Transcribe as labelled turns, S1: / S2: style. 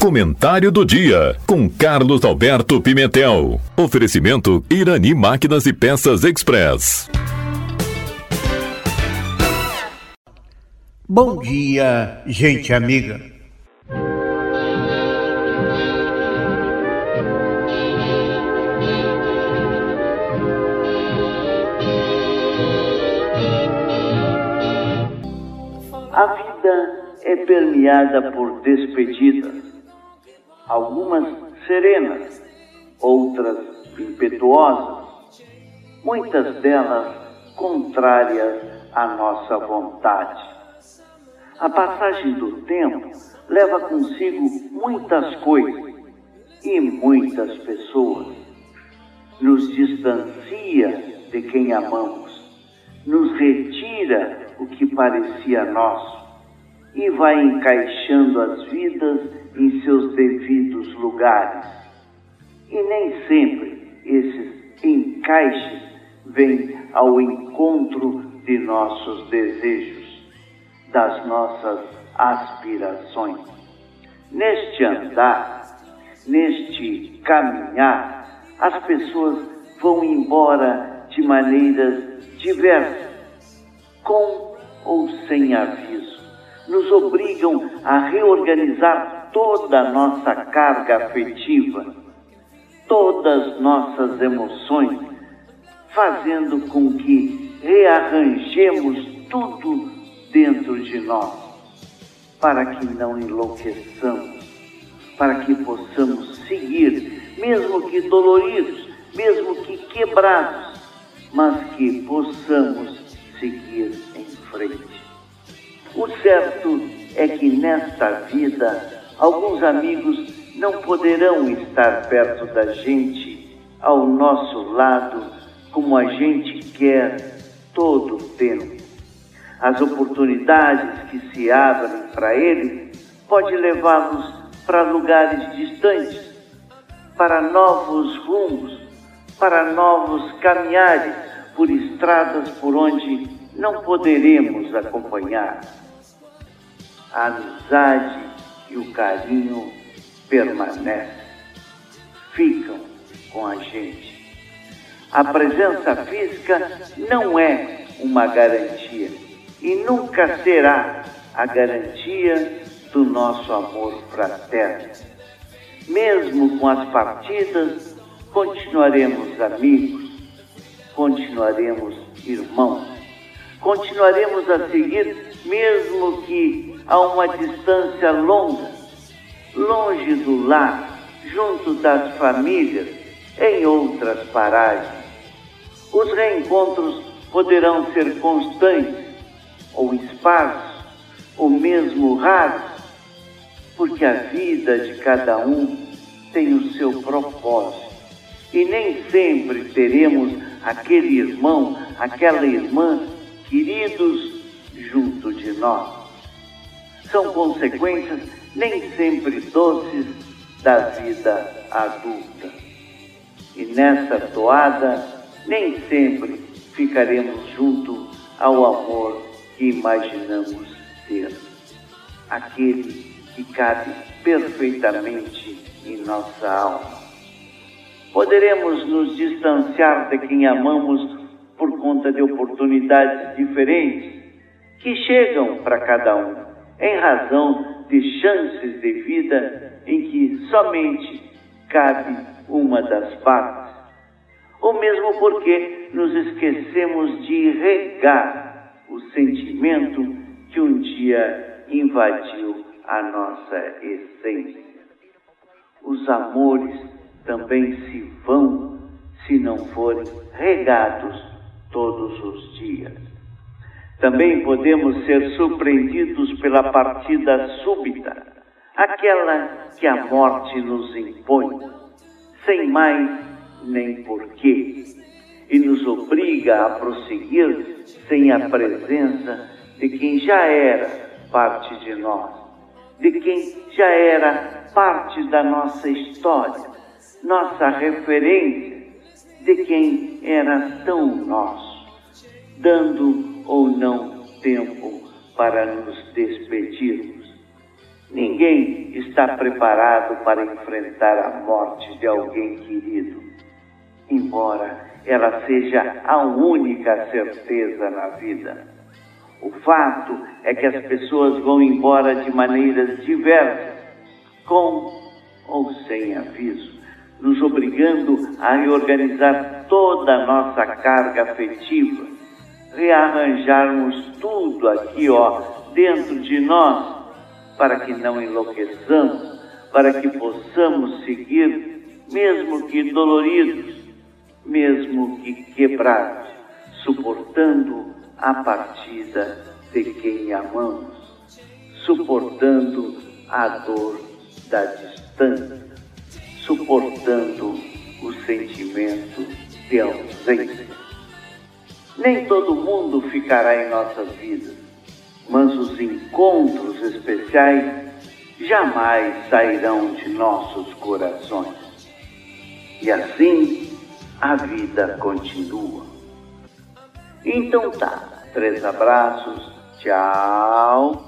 S1: Comentário do dia com Carlos Alberto Pimentel. Oferecimento Irani Máquinas e Peças Express.
S2: Bom dia, gente amiga.
S3: A vida é permeada por despedidas algumas serenas, outras impetuosas, muitas delas contrárias à nossa vontade. A passagem do tempo leva consigo muitas coisas e muitas pessoas. Nos distancia de quem amamos, nos retira o que parecia nosso e vai encaixando as vidas em seus devidos lugares. E nem sempre esses encaixes vêm ao encontro de nossos desejos, das nossas aspirações. Neste andar, neste caminhar, as pessoas vão embora de maneiras diversas, com ou sem aviso, nos obrigam a reorganizar toda a nossa carga afetiva, todas nossas emoções, fazendo com que rearranjemos tudo dentro de nós, para que não enlouqueçamos, para que possamos seguir, mesmo que doloridos, mesmo que quebrados, mas que possamos seguir em frente. O certo é que nesta vida Alguns amigos não poderão estar perto da gente, ao nosso lado, como a gente quer todo o tempo. As oportunidades que se abrem para eles pode levá-los para lugares distantes, para novos rumos, para novos caminhares por estradas por onde não poderemos acompanhar. A amizade e o carinho permanece, ficam com a gente. A presença física não é uma garantia e nunca será a garantia do nosso amor fraterno. Mesmo com as partidas, continuaremos amigos, continuaremos irmãos, continuaremos a seguir, mesmo que a uma distância longa, longe do lar, junto das famílias, em outras paragens. Os reencontros poderão ser constantes, ou esparsos, ou mesmo raros, porque a vida de cada um tem o seu propósito. E nem sempre teremos aquele irmão, aquela irmã queridos junto de nós são consequências nem sempre doces da vida adulta. E nessa toada, nem sempre ficaremos junto ao amor que imaginamos ter. Aquele que cabe perfeitamente em nossa alma. Poderemos nos distanciar de quem amamos por conta de oportunidades diferentes que chegam para cada um em razão de chances de vida em que somente cabe uma das partes, ou mesmo porque nos esquecemos de regar o sentimento que um dia invadiu a nossa essência. Os amores também se vão se não forem regados todos os dias. Também podemos ser surpreendidos pela partida súbita, aquela que a morte nos impõe, sem mais nem porquê, e nos obriga a prosseguir sem a presença de quem já era parte de nós, de quem já era parte da nossa história, nossa referência, de quem era tão nosso, dando ou não tempo para nos despedirmos. Ninguém está preparado para enfrentar a morte de alguém querido, embora ela seja a única certeza na vida. O fato é que as pessoas vão embora de maneiras diversas, com ou sem aviso, nos obrigando a reorganizar toda a nossa carga afetiva, rearranjarmos tudo aqui, ó, dentro de nós para que não enlouqueçamos, para que possamos seguir, mesmo que doloridos, mesmo que quebrados, suportando a partida de quem amamos, suportando a dor da distância, suportando o sentimento de ausência. Nem todo mundo ficará em nossas vidas mas os encontros especiais jamais sairão de nossos corações. E assim a vida continua. Então tá, três abraços, tchau.